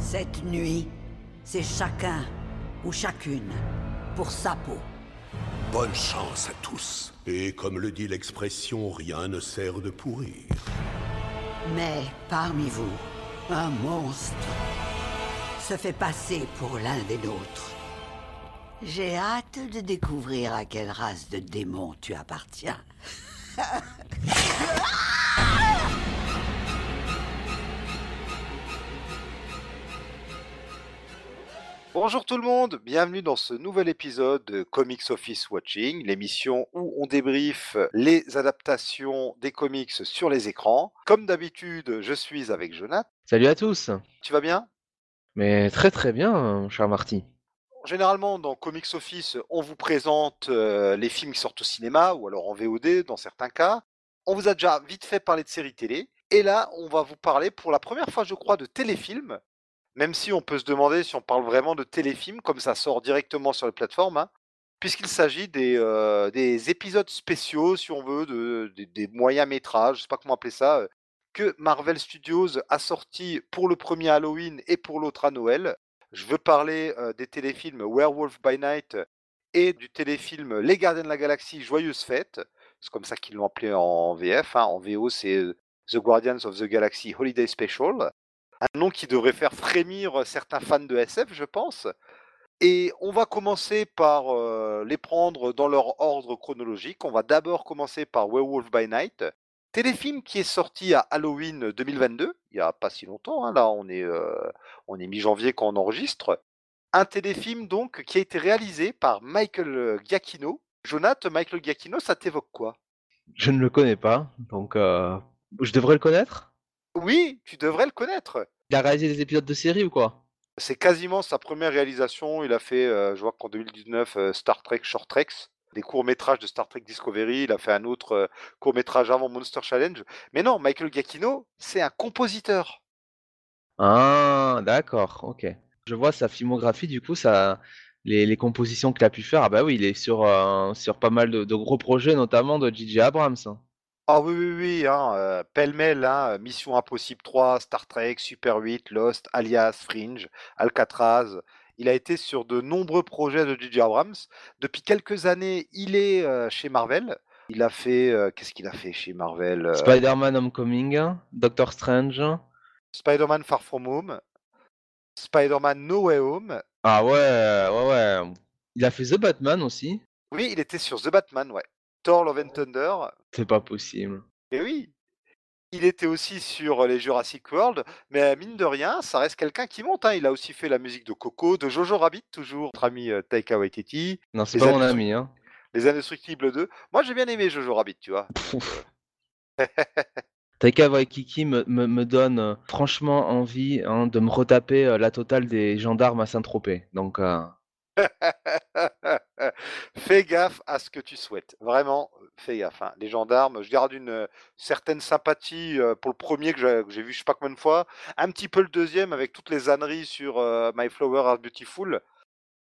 Cette nuit, c'est chacun ou chacune pour sa peau. Bonne chance à tous. Et comme le dit l'expression, rien ne sert de pourrir. Mais parmi vous, un monstre se fait passer pour l'un des nôtres. J'ai hâte de découvrir à quelle race de démons tu appartiens. Bonjour tout le monde, bienvenue dans ce nouvel épisode de Comics Office Watching, l'émission où on débriefe les adaptations des comics sur les écrans. Comme d'habitude, je suis avec Jonathan. Salut à tous. Tu vas bien? Mais très très bien, cher Marty. Généralement, dans Comics Office, on vous présente euh, les films qui sortent au cinéma ou alors en VOD dans certains cas. On vous a déjà vite fait parler de séries télé. Et là, on va vous parler pour la première fois, je crois, de téléfilms même si on peut se demander si on parle vraiment de téléfilm, comme ça sort directement sur les plateformes, hein, puisqu'il s'agit des, euh, des, épisodes spéciaux, si on veut, de, des moyens métrages, je sais pas comment appeler ça, euh, que Marvel Studios a sorti pour le premier Halloween et pour l'autre à Noël. Je veux parler euh, des téléfilms Werewolf by Night et du téléfilm Les Gardiens de la Galaxie Joyeuse Fête. C'est comme ça qu'ils l'ont appelé en VF. Hein. En VO, c'est The Guardians of the Galaxy Holiday Special un nom qui devrait faire frémir certains fans de SF, je pense. Et on va commencer par les prendre dans leur ordre chronologique. On va d'abord commencer par Werewolf by Night, téléfilm qui est sorti à Halloween 2022, il n'y a pas si longtemps. Hein. là, on est, on est mi-janvier quand on enregistre. Un téléfilm donc qui a été réalisé par Michael Giacchino. Jonathan, Michael Giacchino, ça t'évoque quoi? Je ne le connais pas, donc je devrais le connaître? Oui, tu devrais le connaître. Il a réalisé des épisodes de série ou quoi? C'est quasiment sa première réalisation. Il a fait, euh, je vois qu'en 2019, euh, Star Trek Short Treks, des courts-métrages de Star Trek Discovery. Il a fait un autre euh, court-métrage avant Monster Challenge. Mais non, Michael Giacchino, c'est un compositeur. Ah, d'accord, ok. Je vois sa filmographie, du coup, ça, les, compositions qu'il a pu faire. Ah bah oui, il est sur, sur pas mal de, de gros projets, notamment de J.J. Abrams. Ah oui, oui, oui, hein, euh, pêle-mêle, hein, Mission Impossible 3, Star Trek, Super 8, Lost, Alias, Fringe, Alcatraz. Il a été sur de nombreux projets de J.J. Abrams. Depuis quelques années, il est euh, chez Marvel. Il a fait. Euh, qu'est-ce qu'il a fait chez Marvel Spider-Man Homecoming, Doctor Strange. Spider-Man Far From Home, Spider-Man No Way Home. Ah ouais, ouais, ouais. Il a fait The Batman aussi. Oui, il était sur The Batman, ouais. Thor Love and Thunder. C'est pas possible. Et oui. Il était aussi sur les Jurassic World, mais mine de rien, ça reste quelqu'un qui monte. Hein. Il a aussi fait la musique de Coco, de Jojo Rabbit, toujours, notre ami Taika Waititi. Non, c'est pas mon ami. Hein. Les Indestructibles 2. Moi, j'ai bien aimé Jojo Rabbit, tu vois. Taika Waititi me, me, donne franchement envie hein, de me retaper la totale des gendarmes à Saint-Tropez. Donc. fais gaffe à ce que tu souhaites. Vraiment, fais gaffe. Hein. Les gendarmes, je garde une certaine sympathie pour le premier que j'ai vu je sais pas combien de fois. Un petit peu le deuxième avec toutes les âneries sur My Flower Are Beautiful.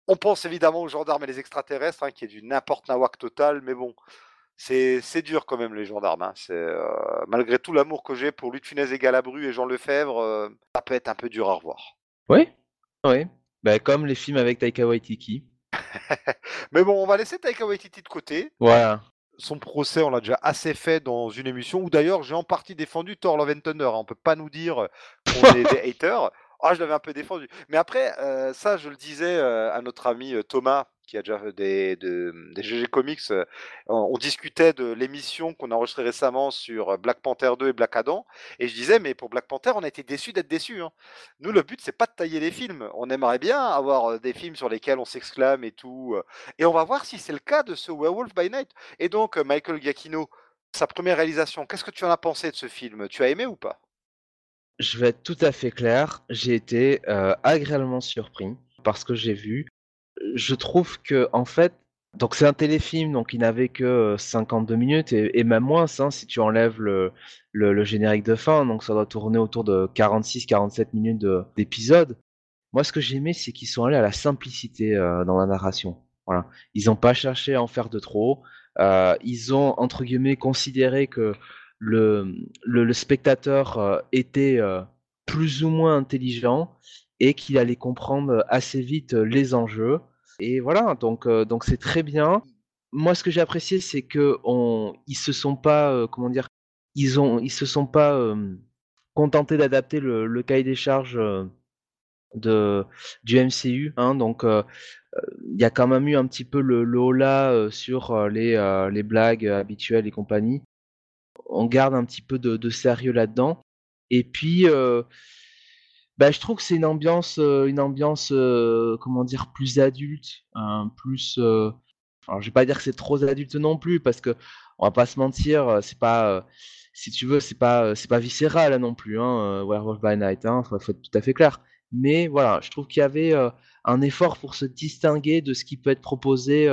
On pense évidemment aux gendarmes et les extraterrestres, hein, qui est du n'importe nawak total, mais bon, c'est dur quand même les gendarmes. Hein. malgré tout l'amour que j'ai pour Luc et Galabru et Jean Lefebvre, ça peut être un peu dur à revoir. Oui, oui. Bah, comme les films avec Taika Waititi. Mais bon, on va laisser Taika Waititi de côté. Voilà. Son procès, on l'a déjà assez fait dans une émission où d'ailleurs j'ai en partie défendu Thor Love and Thunder. Hein. On peut pas nous dire qu'on est des haters. Ah, je l'avais un peu défendu. Mais après, euh, ça, je le disais euh, à notre ami euh, Thomas, qui a déjà des, des GG Comics. On, discutait de l'émission qu'on a enregistrée récemment sur Black Panther 2 et Black Adam. Et je disais, mais pour Black Panther, on a été déçus d'être déçus. Hein. Nous, le but, c'est pas de tailler les films. On aimerait bien avoir des films sur lesquels on s'exclame et tout. Et on va voir si c'est le cas de ce Werewolf by Night. Et donc, Michael Giacchino, sa première réalisation, qu'est-ce que tu en as pensé de ce film? Tu as aimé ou pas? Je vais être tout à fait clair, j'ai été agréablement surpris par ce que j'ai vu. Je trouve que en fait, donc c'est un téléfilm, donc il n'avait que 52 minutes et, même moins hein, si tu enlèves le, générique de fin, donc ça doit tourner autour de 46-47 minutes d'épisode. Moi, ce que j'ai aimé, c'est qu'ils sont allés à la simplicité dans la narration. Ils n'ont pas cherché à en faire de trop. ils ont entre guillemets considéré que le, spectateur euh, était euh, plus ou moins intelligent et qu'il allait comprendre assez vite les enjeux. Et voilà, donc donc c'est très bien. Moi, ce que j'ai apprécié, c'est que on, se sont pas, comment dire, ils ont, ils se sont pas contentés d'adapter le, cahier des charges du MCU. Hein, donc il y a quand même eu un petit peu le, le sur les, les blagues habituelles et compagnie. On garde un petit peu de sérieux là-dedans. Et puis, bah, je trouve que c'est une ambiance, une ambiance, comment dire, plus adulte, hein, plus. Alors, je vais pas dire que c'est trop adulte non plus, parce que on va pas se mentir, c'est pas, si tu veux, c'est pas, c'est pas viscéral non plus, hein, Werewolf by Night, hein, faut, faut être tout à fait clair. Mais voilà, je trouve qu'il y avait un effort pour se distinguer de ce qui peut être proposé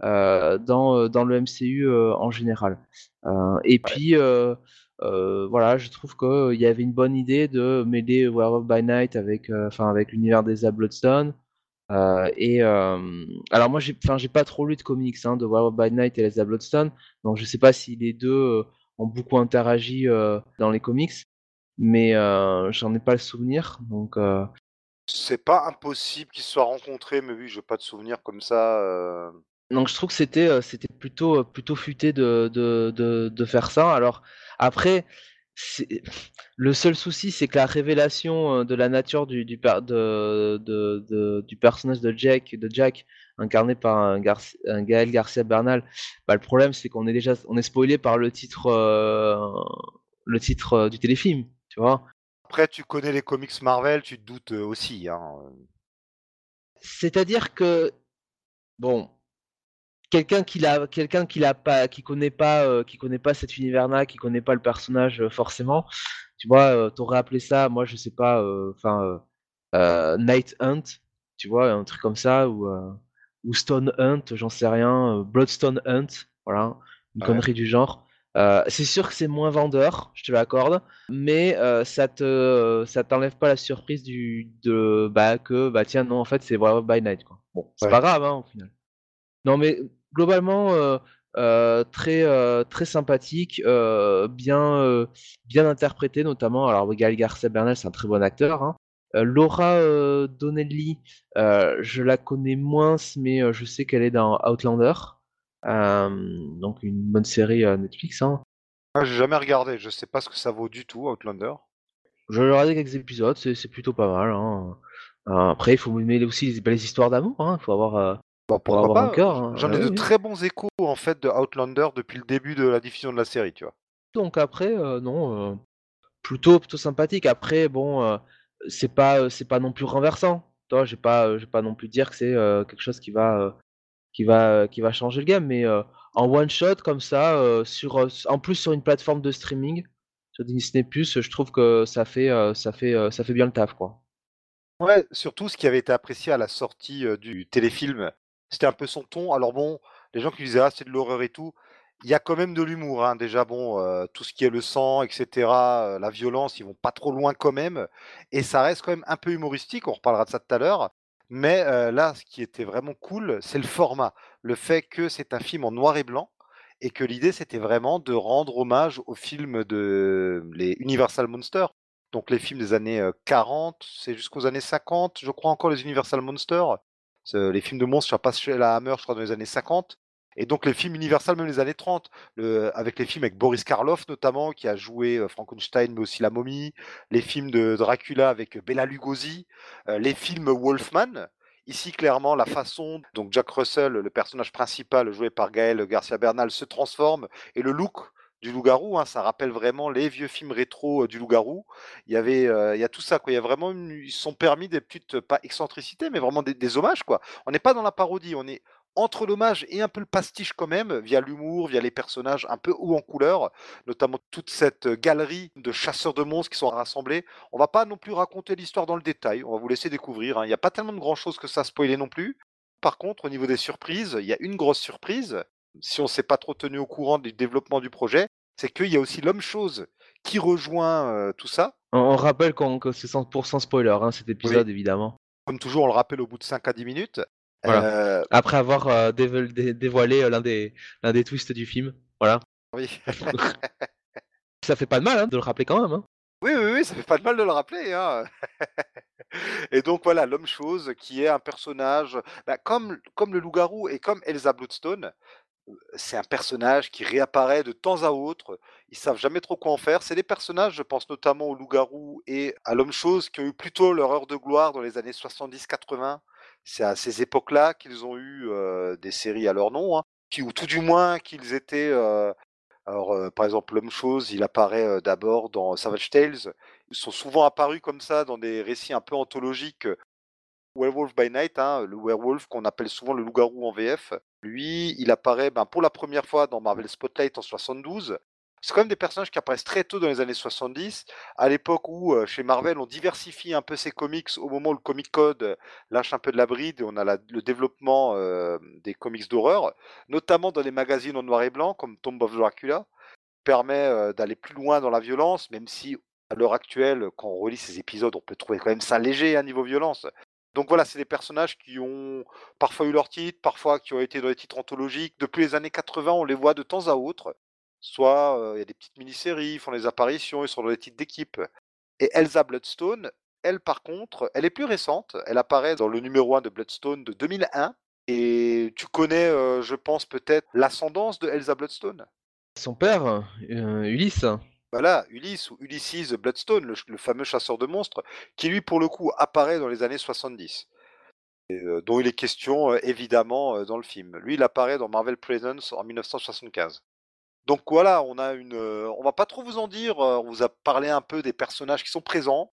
dans, dans le MCU en général. et puis, voilà, je trouve qu'il y avait une bonne idée de mêler Werewolf by Night avec, enfin, avec l'univers des Bloodstone. et alors moi, j'ai, enfin, j'ai pas trop lu de comics hein, de Werewolf by Night et les Bloodstone, donc je sais pas si les deux ont beaucoup interagi dans les comics mais j'en ai pas le souvenir. Donc, c'est pas impossible qu'ils se soient rencontrés, mais oui, j'ai pas de souvenir comme ça. Donc, je trouve que c'était c'était plutôt plutôt futé de, de, de, faire ça. Alors après, le seul souci, c'est que la révélation de la nature du, du, de, de, du personnage de Jack, de Jack, incarné par un, Gaël Garcia Bernal, bah, le problème, c'est qu'on est déjà on est spoilé par le titre, le titre du téléfilm. Tu vois Après, tu connais les comics Marvel, tu te doutes aussi. Hein. C'est-à-dire que, bon, quelqu'un qui l'a, quelqu'un qui l'a pas, qui connaît pas, qui connaît pas cet univers-là, qui connaît pas le personnage forcément, tu vois, t'aurais appelé ça, moi je sais pas, enfin, Night Hunt, tu vois, un truc comme ça, ou, ou Stone Hunt, j'en sais rien, Bloodstone Hunt, voilà, une connerie du genre. Euh, c'est sûr que c'est moins vendeur, je te l'accorde, mais euh, ça te ça t'enlève pas la surprise du de bah que bah tiens non en fait c'est Werewolf by Night quoi. Bon c'est pas grave hein, au final. Non mais globalement euh, très très sympathique, bien bien interprété notamment. Alors Gaël Garcia Bernal c'est un très bon acteur. Hein. Laura Donnelly, je la connais moins mais je sais qu'elle est dans Outlander. Euh, donc une bonne série Netflix. Hein. Ah, j'ai jamais regardé, je sais pas ce que ça vaut du tout, Outlander. J'ai regardé quelques épisodes, c'est plutôt pas mal. Hein. Euh, après, il faut mêler aussi les belles histoires d'amour. Hein. Il faut avoir, euh, bah, avoir un cœur. Hein. J'en ai de très bons échos en fait de Outlander depuis le début de la diffusion de la série, tu vois. Donc après, non, plutôt plutôt sympathique. Après, bon, c'est pas c'est pas non plus renversant. Toi, j'ai pas j'ai pas non plus dire que c'est quelque chose qui va qui va, qui va changer le game. Mais euh, en one shot comme ça, euh, sur, euh, en plus sur une plateforme de streaming, sur Disney Plus, je trouve que ça fait, ça fait, ça fait bien le taf, quoi. Ouais, surtout ce qui avait été apprécié à la sortie du téléfilm, c'était un peu son ton. Alors bon, les gens qui disaient ah c'est de l'horreur et tout, il y a quand même de l'humour. Hein. Déjà bon, tout ce qui est le sang, etc., la violence, ils vont pas trop loin quand même, et ça reste quand même un peu humoristique. On reparlera de ça tout à l'heure. Mais là, ce qui était vraiment cool, c'est le format. Le fait que c'est un film en noir et blanc et que l'idée, c'était vraiment de rendre hommage aux films de les Universal Monsters. Donc les films des années 40, c'est jusqu'aux années 50, je crois encore les Universal Monsters. Les films de monstres, je pas chez la Hammer, je crois dans les années 50. Et donc les films Universal, même les années 30, avec les films avec Boris Karloff notamment, qui a joué Frankenstein, mais aussi La Momie, les films de Dracula avec Bela Lugosi, les films Wolfman. Ici, clairement, la façon dont Jack Russell, le personnage principal joué par Gaël Garcia Bernal, se transforme et le look du loup-garou, hein, ça rappelle vraiment les vieux films rétro du loup-garou. Il y avait, il y a tout ça, quoi. Il y a vraiment, ils sont permis des petites, pas excentricités, mais vraiment des, hommages, quoi. On n'est pas dans la parodie, on est entre l'hommage et un peu le pastiche quand même, via l'humour, via les personnages un peu haut en couleur, notamment toute cette galerie de chasseurs de monstres qui sont rassemblés. On va pas non plus raconter l'histoire dans le détail, on va vous laisser découvrir. Hein. Il n'y a pas tellement de grand chose que ça spoiler non plus. Par contre, au niveau des surprises, il y a une grosse surprise, si on ne s'est pas trop tenu au courant du développement du projet, c'est qu'il y a aussi l'homme-chose qui rejoint euh, tout ça. On, rappelle que c'est 100% spoiler, hein, cet épisode, évidemment. Comme toujours, on le rappelle au bout de 5 à 10 minutes. Euh, Après avoir euh, dévoilé l'un des, l'un des twists du film. Voilà. Oui. ça fait pas de mal hein, de le rappeler quand même. Hein. Oui, oui, oui, ça fait pas de mal de le rappeler. Hein. et donc voilà, l'homme-chose qui est un personnage, bah, comme, comme le loup-garou et comme Elsa Bloodstone, c'est un personnage qui réapparaît de temps à autre. Ils savent jamais trop quoi en faire. C'est des personnages, je pense notamment au loup-garou et à l'homme-chose, qui ont eu plutôt leur heure de gloire dans les années 70-80. C'est à ces époques-là qu'ils ont eu des séries à leur nom, hein, ou tout du moins qu'ils étaient. Alors, par exemple, l'homme-chose, il apparaît d'abord dans Savage Tales. Ils sont souvent apparus comme ça dans des récits un peu anthologiques Werewolf by Night, hein, le werewolf qu'on appelle souvent le loup-garou en VF, lui, il apparaît ben, pour la première fois dans Marvel Spotlight en 72. C'est quand même des personnages qui apparaissent très tôt dans les années 70, à l'époque où euh, chez Marvel on diversifie un peu ses comics au moment où le Comic Code euh, lâche un peu de la bride et on a le développement euh, des comics d'horreur, notamment dans les magazines en noir et blanc comme Tomb of Dracula, permet d'aller plus loin dans la violence, même si à l'heure actuelle, quand on relit ces épisodes, on peut trouver quand même ça léger à hein, niveau violence. Donc voilà, c'est des personnages qui ont parfois eu leur titre, parfois qui ont été dans les titres anthologiques. Depuis les années 80, on les voit de temps à autre. Soit il y a des petites mini-séries, ils font des apparitions, ils sont dans les titres d'équipe. Et Elsa Bloodstone, elle par contre, elle est plus récente. Elle apparaît dans le numéro 1 de Bloodstone de 2001. Et tu connais, je pense peut-être, l'ascendance de Elsa Bloodstone? Son père, Ulysse voilà, Ulysse ou Ulysses Bloodstone, le, fameux chasseur de monstres, qui lui, pour le coup, apparaît dans les années 70. Euh, dont il est question, euh, évidemment, euh, dans le film. Lui, il apparaît dans Marvel Presence en 1975. Donc voilà, on a une. on va pas trop vous en dire. on vous a parlé un peu des personnages qui sont présents.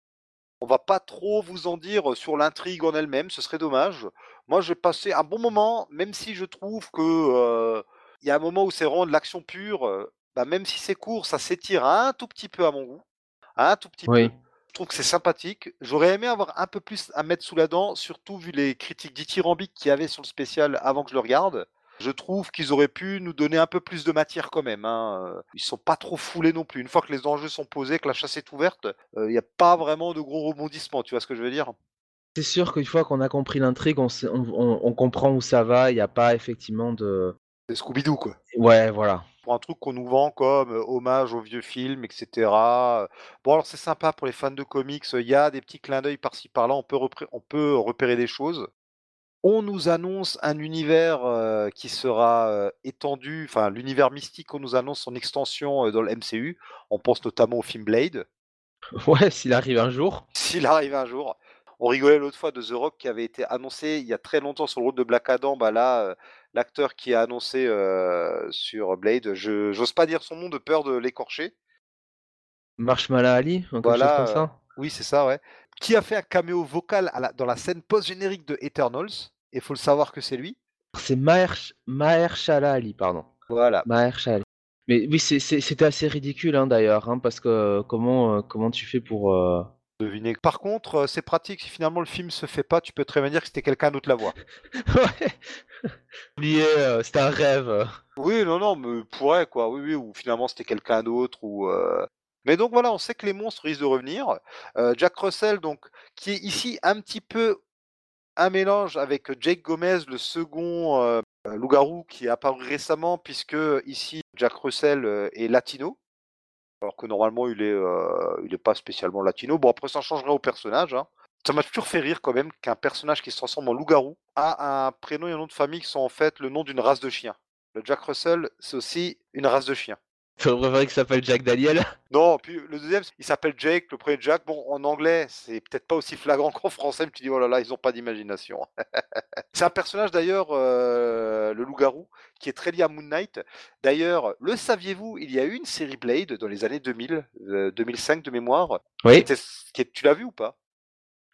On va pas trop vous en dire sur l'intrigue en elle-même. Ce serait dommage. Moi, j'ai passé un bon moment, même si je trouve que il y a un moment où c'est vraiment de l'action pure. Bah, même si c'est court, ça s'étire un tout petit peu à mon goût. Un tout petit peu. Je trouve que c'est sympathique. J'aurais aimé avoir un peu plus à mettre sous la dent, surtout vu les critiques dithyrambiques qu'il y avait sur le spécial avant que je le regarde. Je trouve qu'ils auraient pu nous donner un peu plus de matière quand même. Hein. Ils sont pas trop foulés non plus. Une fois que les enjeux sont posés, que la chasse est ouverte, il n'y a pas vraiment de gros rebondissements. Tu vois ce que je veux dire? C'est sûr qu'une fois qu'on a compris l'intrigue, on, on, comprend où ça va. Il n'y a pas effectivement de. De Scooby-Doo, quoi. Ouais, voilà un truc qu'on nous vend comme hommage aux vieux films, etc. Bon, alors c'est sympa pour les fans de comics, il y a des petits clins d'œil par-ci par-là, on peut, on peut repérer des choses. On nous annonce un univers qui sera étendu, enfin l'univers mystique, on nous annonce son extension dans le MCU. On pense notamment au film Blade. Ouais, s'il arrive un jour. S'il arrive un jour. On rigolait l'autre fois de The Rock qui avait été annoncé il y a très longtemps sur le route de Black Adam. Bah là, l'acteur qui a annoncé sur Blade, je j'ose pas dire son nom de peur de l'écorcher. Marshmallow Ali, voilà, comme ça. oui, c'est ça, ouais. Qui a fait un caméo vocal dans la scène post-générique de Eternals. Et faut le savoir que c'est lui. C'est Maher, Mahershala Ali, pardon. Voilà. Mahershala. Mais oui, c'était assez ridicule hein, d'ailleurs, hein, parce que comment, comment tu fais pour, deviner. Par contre, euh, c'est pratique si finalement le film se fait pas, tu peux très bien dire que c'était quelqu'un d'autre la voix. ouais. Oublié, euh, c'était un rêve. Oui, non, non, mais pourrait quoi. Oui, oui, ou finalement c'était quelqu'un d'autre ou. Euh, mais donc voilà, on sait que les monstres risquent de revenir. Jack Russell, donc, qui est ici un petit peu un mélange avec Jake Gomez, le second loup-garou qui est apparu récemment, puisque ici Jack Russell est latino alors que normalement il est, euh, il est pas spécialement latino. Bon après ça changerait au personnage. Hein. Ça m'a toujours fait rire quand même qu'un personnage qui se transforme en loup-garou a un prénom et un nom de famille qui sont en fait le nom d'une race de chien. Le Jack Russell, c'est aussi une race de chien. Tu préférer qu'il s'appelle Jack Daniel Non, puis le deuxième, il s'appelle Jake, le premier Jack. Bon, en anglais, c'est peut-être pas aussi flagrant qu'en français, mais tu dis, oh là là, ils ont pas d'imagination. c'est un personnage d'ailleurs, euh, le loup-garou, qui est très lié à Moon Knight. D'ailleurs, le saviez-vous, il y a eu une série Blade dans les années 2000, 2005 euh, de mémoire? Oui. tu l'as vu ou pas?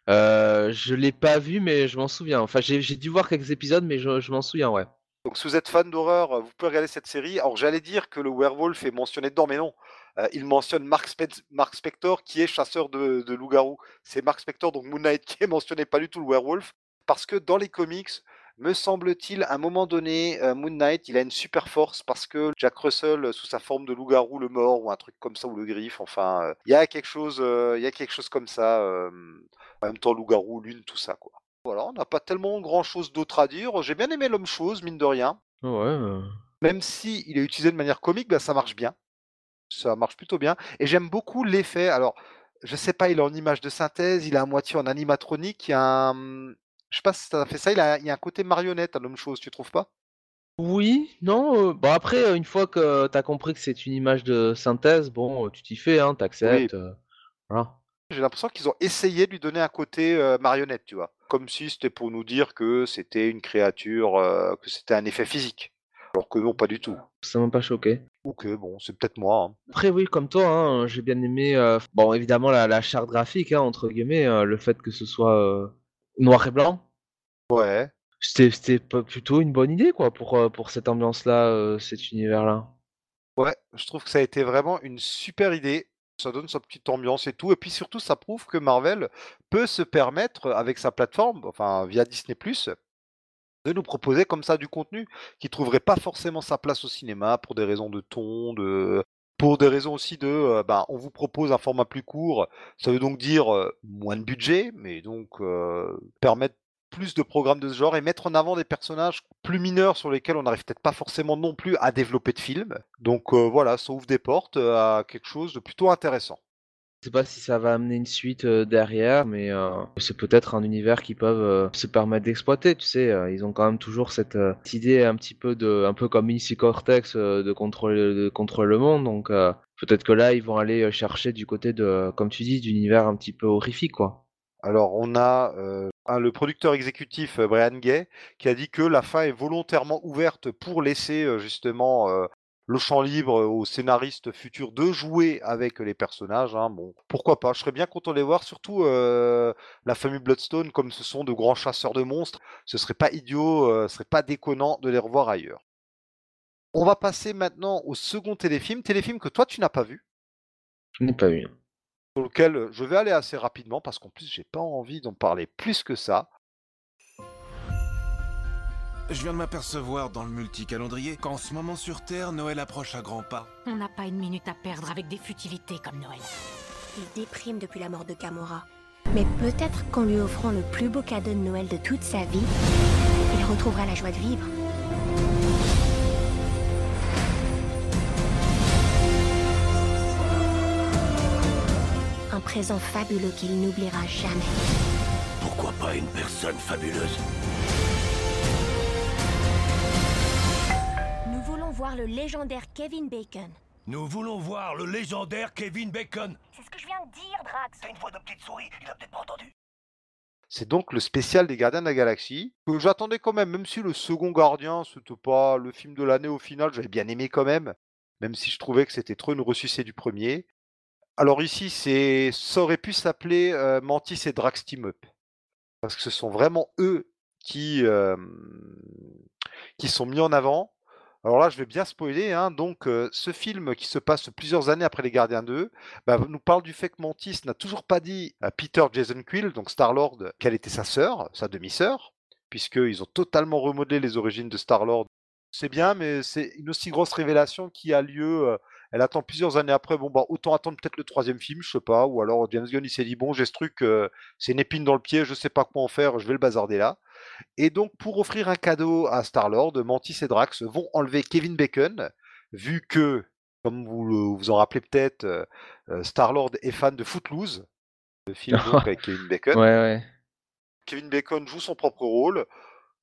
Euh, Je l'ai pas vu, mais je m'en souviens. Enfin, j'ai dû voir quelques épisodes, mais je m'en souviens, ouais. Donc si vous êtes fan d'horreur, vous pouvez regarder cette série. Alors j'allais dire que le werewolf est mentionné dedans, mais non. Euh, il mentionne Mark, Spector qui est chasseur de, de loups-garous. C'est Mark Spector, donc Moon Knight, qui est mentionné, pas du tout le werewolf. Parce que dans les comics, me semble-t-il, à un moment donné, euh, Moon Knight, il a une super force parce que Jack Russell, sous sa forme de loup-garou, le mort, ou un truc comme ça, ou le griffe, enfin, euh, il y a quelque chose, y a quelque chose comme ça. en même temps, loup-garou, lune, tout ça, quoi. Voilà, on n'a pas tellement grand chose d'autre à dire. J'ai bien aimé l'homme chose, mine de rien. Ouais. Euh. Même si il est utilisé de manière comique, bah, ça marche bien. Ça marche plutôt bien. Et j'aime beaucoup l'effet. Alors, je sais pas, il est en image de synthèse, il est à moitié en animatronique, il y a un... Je sais pas si ça fait ça, il, a, il y a un côté marionnette à l'homme chose, tu trouves pas? Oui, non. euh, bon après, euh, une fois que t'as compris que c'est une image de synthèse, bon, tu t'y fais, hein, t'acceptes. euh, voilà. J'ai l'impression qu'ils ont essayé de lui donner un côté euh, marionnette, tu vois. Comme si c'était pour nous dire que c'était une créature, euh, que c'était un effet physique. Alors que non, pas du tout. Ça m'a pas choqué. Ou que, bon, c'est peut-être moi. hein. Après, oui, comme toi, hein, j'ai bien aimé. euh, bon, évidemment, la, la charte graphique, hein, entre guillemets, euh, le fait que ce soit euh, noir et blanc. Ouais. C'était plutôt une bonne idée, quoi, pour, pour cette ambiance-là, cet univers-là. Ouais, je trouve que ça a été vraiment une super idée. Ça donne sa petite ambiance et tout. Et puis surtout, ça prouve que Marvel peut se permettre, avec sa plateforme, enfin via Disney, de nous proposer comme ça du contenu qui trouverait pas forcément sa place au cinéma pour des raisons de ton, de pour des raisons aussi de euh, bah, on vous propose un format plus court, ça veut donc dire euh, moins de budget, mais donc euh, permettre plus de programmes de ce genre et mettre en avant des personnages plus mineurs sur lesquels on n'arrive peut-être pas forcément non plus à développer de films. Donc euh, voilà, ça ouvre des portes euh, à quelque chose de plutôt intéressant. Je sais pas si ça va amener une suite euh, derrière, mais euh, c'est peut-être un univers qu'ils peuvent euh, se permettre d'exploiter. Tu sais, ils ont quand même toujours cette, cette idée un petit peu de, un peu comme Missy Cortex de contrôler, de contrôler le monde. Donc peut-être que là, ils vont aller chercher du côté de, comme tu dis, d'univers un petit peu horrifique, quoi. Alors, on a le producteur exécutif euh, Brian Gay qui a dit que la fin est volontairement ouverte pour laisser euh, justement euh, le champ libre aux scénaristes futurs de jouer avec les personnages. hein. Bon, pourquoi pas? Je serais bien content de les voir, surtout la famille Bloodstone, comme ce sont de grands chasseurs de monstres. Ce serait pas idiot, euh, ce serait pas déconnant de les revoir ailleurs. On va passer maintenant au second téléfilm, téléfilm que toi tu n'as pas vu Je n'ai pas vu. Sur lequel je vais aller assez rapidement parce qu'en plus j'ai pas envie d'en parler plus que ça. Je viens de m'apercevoir dans le multicalendrier qu'en ce moment sur Terre, Noël approche à grands pas. On n'a pas une minute à perdre avec des futilités comme Noël. Il déprime depuis la mort de Gamora. Mais peut-être qu'en lui offrant le plus beau cadeau de Noël de toute sa vie, il retrouvera la joie de vivre. Présent fabuleux qu'il n'oubliera jamais. Pourquoi pas une personne fabuleuse? Nous voulons voir le légendaire Kevin Bacon. Nous voulons voir le légendaire Kevin Bacon. C'est ce que je viens de dire, Drax. T'as une voix de petite souris, il a peut-être pas entendu. C'est donc le spécial des Gardiens de la Galaxie, que j'attendais quand même, même si le second Gardien, c'était pas le film de l'année au final, j'avais bien aimé quand même, même si je trouvais que c'était trop une ressucée du premier. Alors ici, ça aurait pu s'appeler euh, Mantis et Drax Team Up, parce que ce sont vraiment eux qui, euh, sont mis en avant. Alors là, je vais bien spoiler. Hein, donc, euh, ce film qui se passe plusieurs années après Les Gardiens 2 bah, nous parle du fait que Mantis n'a toujours pas dit à Peter Jason Quill, donc Star-Lord, quelle était sa sœur, sa demi-sœur, puisqu'ils ont totalement remodelé les origines de Star-Lord. C'est bien, mais c'est une aussi grosse révélation qui a lieu. Elle attend plusieurs années après. Bon, bah, autant attendre peut-être le troisième film, je sais pas. Ou alors James Gunn, il s'est dit bon, j'ai ce truc, euh, c'est une épine dans le pied, je sais pas quoi en faire, je vais le bazarder là. Et donc, pour offrir un cadeau à Star-Lord, Mantis et Drax vont enlever Kevin Bacon, vu que, comme vous le- vous en rappelez peut-être, euh, euh, Star-Lord est fan de Footloose, le film donc, avec Kevin Bacon. Ouais, ouais. Kevin Bacon joue son propre rôle.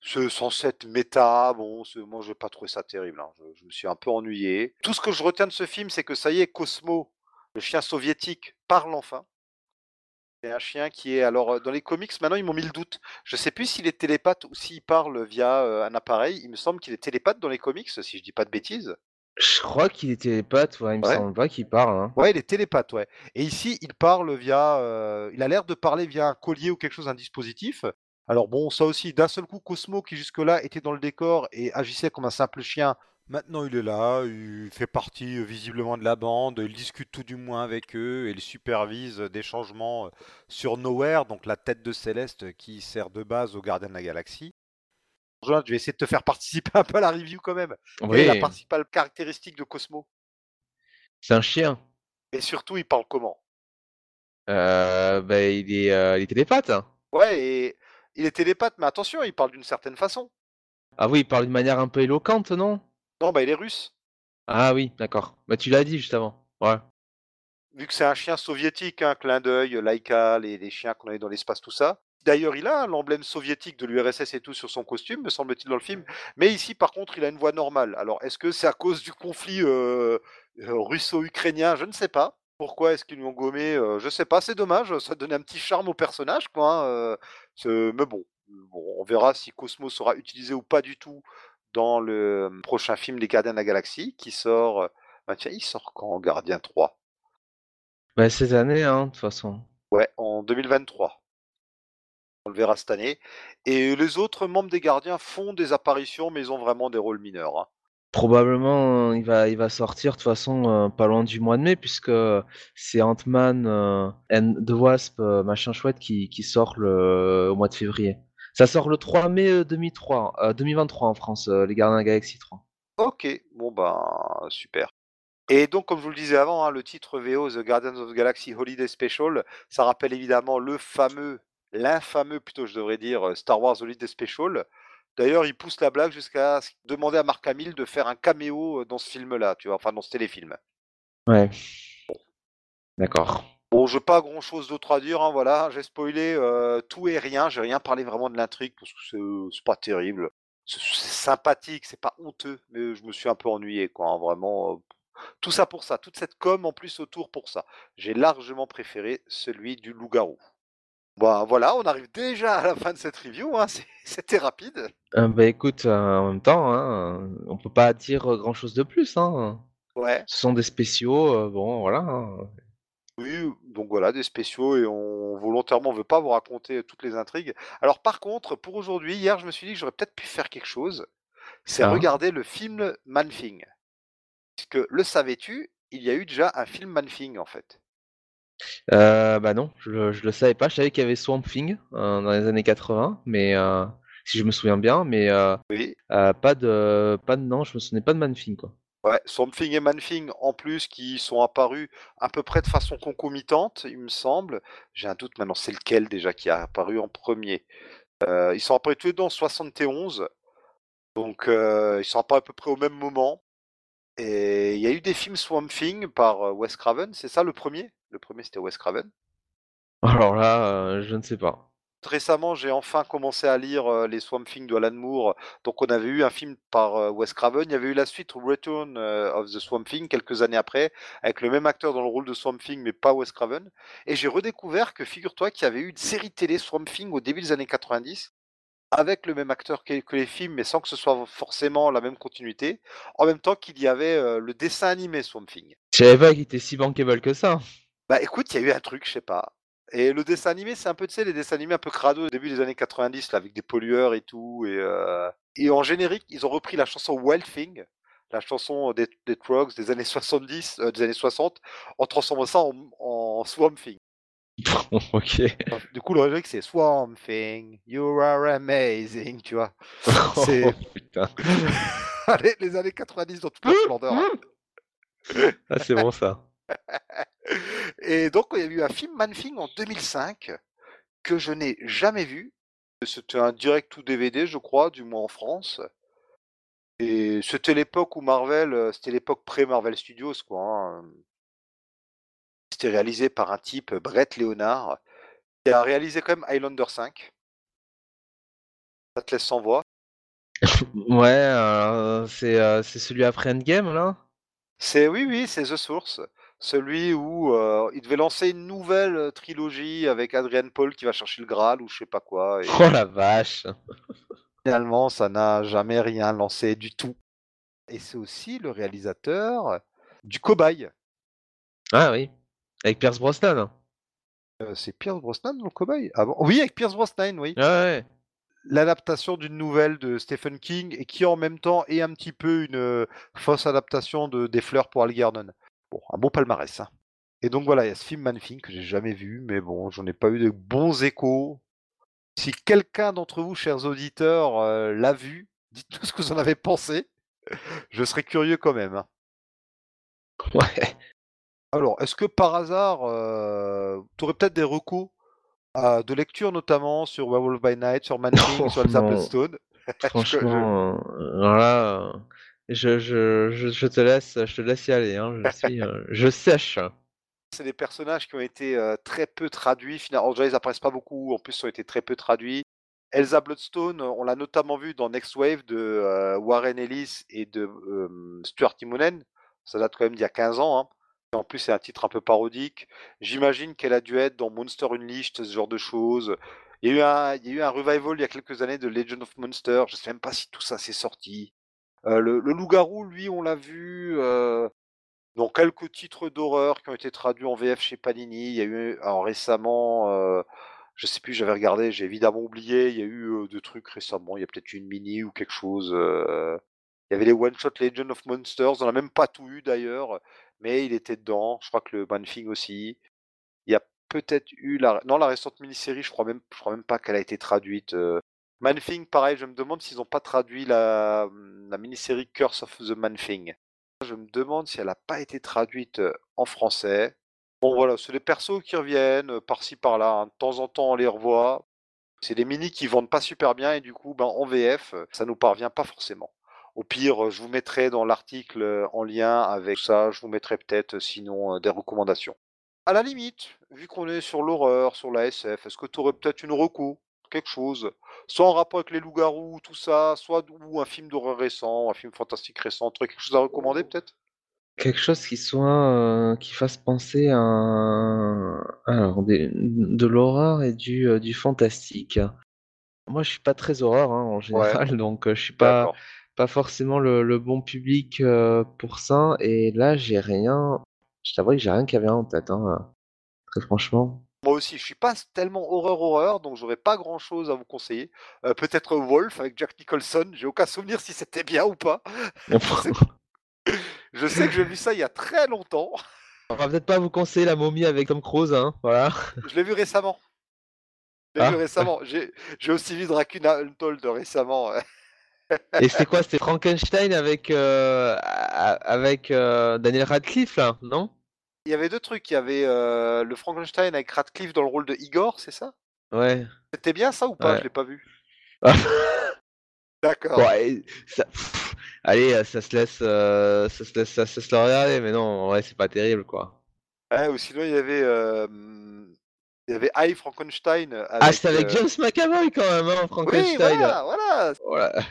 Censé être méta, bon, c'est- moi j'ai pas trouvé ça terrible, hein. je, je me suis un peu ennuyé. Tout ce que je retiens de ce film, c'est que ça y est, Cosmo, le chien soviétique, parle enfin. C'est un chien qui est, alors euh, dans les comics, maintenant ils m'ont mis le doute. Je sais plus s'il est télépathe ou s'il parle via euh, un appareil. Il me semble qu'il est télépathe dans les comics, si je dis pas de bêtises. Je crois qu'il est télépathe, ouais, il me Ouais. semble pas qu'il parle. Hein. Ouais, il est télépathe, ouais. Et ici, il parle via. euh, il a l'air de parler via un collier ou quelque chose, un dispositif. Alors bon, ça aussi, d'un seul coup, Cosmo, qui jusque-là était dans le décor et agissait comme un simple chien, maintenant il est là, il fait partie euh, visiblement de la bande, il discute tout du moins avec eux et il supervise euh, des changements euh, sur Nowhere, donc la tête de Céleste qui sert de base aux gardiens de la galaxie. Jonathan, je vais essayer de te faire participer un peu à la review quand même. Quelle est la principale caractéristique de Cosmo? C'est un chien. Et surtout, il parle comment? Euh, bah, il est, euh, il est télépathe. hein. Ouais, et il est télépathe, mais attention, il parle d'une certaine façon. Ah oui, il parle d'une manière un peu éloquente, non? Non, bah il est russe. Ah oui, d'accord. Bah tu l'as dit juste avant. Ouais. vu que c'est un chien soviétique, un clin d'œil, Laika, les, les chiens qu'on avait dans l'espace, tout ça. D'ailleurs, il a l'emblème soviétique de l'URSS et tout sur son costume, me semble-t-il, dans le film. Mais ici, par contre, il a une voix normale. Alors, est-ce que c'est à cause du conflit euh, euh, russo-ukrainien? Je ne sais pas. Pourquoi est-ce qu'ils lui ont gommé euh, Je sais pas. C'est dommage. Ça donnait un petit charme au personnage, quoi. hein, euh, mais bon, bon, on verra si Cosmos sera utilisé ou pas du tout dans le prochain film des Gardiens de la Galaxie qui sort. euh, bah tiens, il sort quand Gardien 3 Bah, cette année, hein, de toute façon. Ouais, en 2023. On le verra cette année. Et les autres membres des gardiens font des apparitions, mais ils ont vraiment des rôles mineurs. hein. Probablement, euh, il va, il va sortir de toute façon euh, pas loin du mois de mai, puisque c'est Ant-Man euh, and the Wasp, machin chouette, qui, qui sort le, au mois de février. Ça sort le 3 mai euh, 2003, euh, 2023 en France, les Gardiens de la Galaxie 3. Ok, bon ben super. Et donc, comme je vous le disais avant, hein, le titre VO The Guardians of the Galaxy Holiday Special, ça rappelle évidemment le fameux, l'infameux plutôt, je devrais dire, Star Wars Holiday Special. D'ailleurs, il pousse la blague jusqu'à demander à Mark Hamill de faire un caméo euh, dans ce film-là, tu vois, enfin dans ce téléfilm. Ouais. D'accord. Bon, je pas grand chose d'autre à dire, hein, voilà, j'ai spoilé euh, tout et rien, j'ai rien parlé vraiment de l'intrigue parce que c'est c'est pas terrible. C'est c'est sympathique, c'est pas honteux, mais je me suis un peu ennuyé, quoi, hein, vraiment. euh, tout ça pour ça, toute cette com en plus autour pour ça. J'ai largement préféré celui du loup-garou. Bon, voilà, on arrive déjà à la fin de cette review, hein, c'était rapide. Euh, bah écoute, euh, en même temps, hein, on peut pas dire grand chose de plus. Hein. Ouais, Ce sont des spéciaux, euh, bon voilà. oui, donc voilà, des spéciaux et on volontairement veut pas vous raconter toutes les intrigues. Alors par contre, pour aujourd'hui, hier, je me suis dit que j'aurais peut-être pu faire quelque chose. c'est Ah. regarder le film Man-Thing. Puisque, le savais-tu, il y a eu déjà un film Man-Thing, en fait. Euh, bah non, je, le- je le savais pas. Je savais qu'il y avait Swamp Thing euh, dans les années 80, mais euh, si je me souviens bien, mais euh, Oui. euh, pas de, pas de, non, je me souvenais pas de Man Thing quoi. Ouais, Swamp Thing et Man-Thing, en plus, qui sont apparus à peu près de façon concomitante, il me semble. J'ai un doute maintenant, c'est lequel déjà qui a apparu en premier? Euh, Ils sont apparus tous les deux en 71. Donc, euh, ils sont apparus à peu près au même moment. Et il y a eu des films Swamp Thing par euh, Wes Craven, c'est ça le premier? Le premier, c'était Wes Craven. Alors là, euh, je ne sais pas. Récemment, j'ai enfin commencé à lire euh, les Swamp Thing de Alan Moore. Donc, on avait eu un film par euh, Wes Craven. Il y avait eu la suite Return euh, of the Swamp Thing quelques années après, avec le même acteur dans le rôle de Swamp Thing, mais pas Wes Craven. Et j'ai redécouvert que, figure-toi, qu'il y avait eu une série télé Swamp Thing au début des années 90, avec le même acteur que, que les films, mais sans que ce soit forcément la même continuité. En même temps qu'il y avait euh, le dessin animé Swamp Thing. Je savais pas qu'il était si bankable que ça. Bah écoute, il y a eu un truc, je sais pas. Et le dessin animé, c'est un peu, tu sais, les dessins animés un peu crado au début des années 90, là, avec des pollueurs et tout. Et, euh, et en générique, ils ont repris la chanson Wild Thing, la chanson des, des Trucks des années 70, euh, des années 60, en transformant ça en, en Swamp Thing. ok. Du coup, le générique, c'est Swamp Thing, you are amazing, tu vois. C'est- Oh, putain. Allez, les années 90 dans toute leur splendeur. hein. Ah, c'est bon ça. Et donc, il y a eu un film Man-Thing en 2005 que je n'ai jamais vu. C'était un direct ou DVD, je crois, du moins en France. Et c'était l'époque où Marvel, euh, c'était l'époque pré-Marvel Studios, quoi. hein. C'était réalisé par un type, Brett Leonard, qui a réalisé quand même Highlander 5. Ça te laisse sans voix. Ouais, euh, c'est euh, c'est celui après Endgame là? C'est oui, oui, c'est The Source, celui où euh, il devait lancer une nouvelle euh, trilogie avec Adrian Paul qui va chercher le Graal ou je sais pas quoi. Et Oh la vache. finalement, ça n'a jamais rien lancé du tout. Et c'est aussi le réalisateur du Cobaye. Ah oui. Avec Pierce Brosnan. Euh, c'est Pierce Brosnan dans le Cobaye? Ah bon? Oui, avec Pierce Brosnan, oui. Ah ouais. L'adaptation d'une nouvelle de Stephen King et qui en même temps est un petit peu une euh, fausse adaptation de Des fleurs pour Algernon. Bon, un bon palmarès. hein. Et donc voilà, il y a ce film Man-Thing que j'ai jamais vu, mais bon, j'en ai pas eu de bons échos. Si quelqu'un d'entre vous, chers auditeurs, euh, l'a vu, dites-nous ce que vous en avez pensé. Je serais curieux quand même. hein. Ouais. Alors, est-ce que par hasard, tu aurais peut-être des recos euh, de lecture, notamment sur Werewolf by Night, sur Man-Thing, sur Elsa Non. Bloodstone Franchement, euh, là, euh, je, je, je, je te laisse, je te laisse y aller. Hein. Je suis, euh, je sèche. C'est des personnages qui ont été euh, très peu traduits. Finalement, déjà, ils apparaissent pas beaucoup. En plus, ils ont été très peu traduits. Elsa Bloodstone, on l'a notamment vu dans Next Wave de euh, Warren Ellis et de euh, Stuart Timonen. Ça date quand même d'il y a 15 ans. hein. En plus, c'est un titre un peu parodique. J'imagine qu'elle a dû être dans Monster Unleashed, ce genre de choses. Il y a eu un, il y a eu un revival il y a quelques années de Legend of Monster. Je sais même pas si tout ça s'est sorti. Euh, le, loup-garou, lui, on l'a vu euh, dans quelques titres d'horreur qui ont été traduits en VF chez Panini. Il y a eu récemment, euh, je sais plus, j'avais regardé, j'ai évidemment oublié. Il y a eu euh, deux trucs récemment. Il y a peut-être eu une mini ou quelque chose. Il y avait les One Shot Legend of Monsters. On n'a même pas tout eu d'ailleurs, mais il était dedans. Je crois que le Manfing aussi. Il y a peut-être eu la non la récente mini-série. Je crois même, je crois même pas qu'elle a été traduite. Manfing, pareil. Je me demande s'ils n'ont pas traduit la, mini-série Curse of the Manfing. Je me demande si elle n'a pas été traduite euh, en français. Bon voilà, c'est des persos qui reviennent euh, par-ci par-là. hein. De temps en temps, on les revoit. C'est des minis qui vendent pas super bien et du coup, ben, en VF, euh, ça nous parvient pas forcément. Au pire, je vous mettrai dans l'article en lien avec ça, je vous mettrai peut-être sinon des recommandations. À la limite, vu qu'on est sur l'horreur, sur la SF, est-ce que tu aurais peut-être une reco? Quelque chose, soit en rapport avec les loups-garous, tout ça, soit ou un film d'horreur récent, un film fantastique récent, tu quelque chose à recommander peut-être? Quelque chose qui soit, euh, qui fasse penser à, un- alors, des- de l'horreur et du, euh, du fantastique. Moi, je suis pas très horreur hein, en général, donc euh, je suis pas, forcément le, le bon public pour ça. Et là, j'ai rien. Je t'avoue que j'ai rien qui vient en tête, hein, très franchement. Moi aussi, je suis pas tellement horreur-horreur, donc j'aurais pas grand-chose à vous conseiller. Euh, peut-être Wolf avec Jack Nicholson, j'ai aucun souvenir si c'était bien ou pas. Je sais, que j'ai vu ça il y a très longtemps. On va peut-être pas vous conseiller la momie avec Tom Cruise, hein, voilà. Je l'ai vu récemment. Je l'ai Ah. vu récemment. J'ai aussi vu Dracula Untold récemment. Et c'est quoi? C'était Frankenstein avec, euh, avec euh, Daniel Radcliffe, là, non? Il y avait deux trucs. Il y avait euh, le Frankenstein avec Radcliffe dans le rôle de Igor, c'est ça? Ouais. C'était bien ça ou pas? Ouais. Je l'ai pas vu. Ah. D'accord. Ça- pff, allez, euh, ça se laisse, euh, ça se laisse, ça, ça se le regarder, mais non, ouais, c'est pas terrible, quoi. Ouais, ou sinon, il y avait, euh, il y avait I Frankenstein avec. Ah, c'était avec euh, James McAvoy quand même, hein, Oui, Frankenstein. voilà, voilà. Voilà.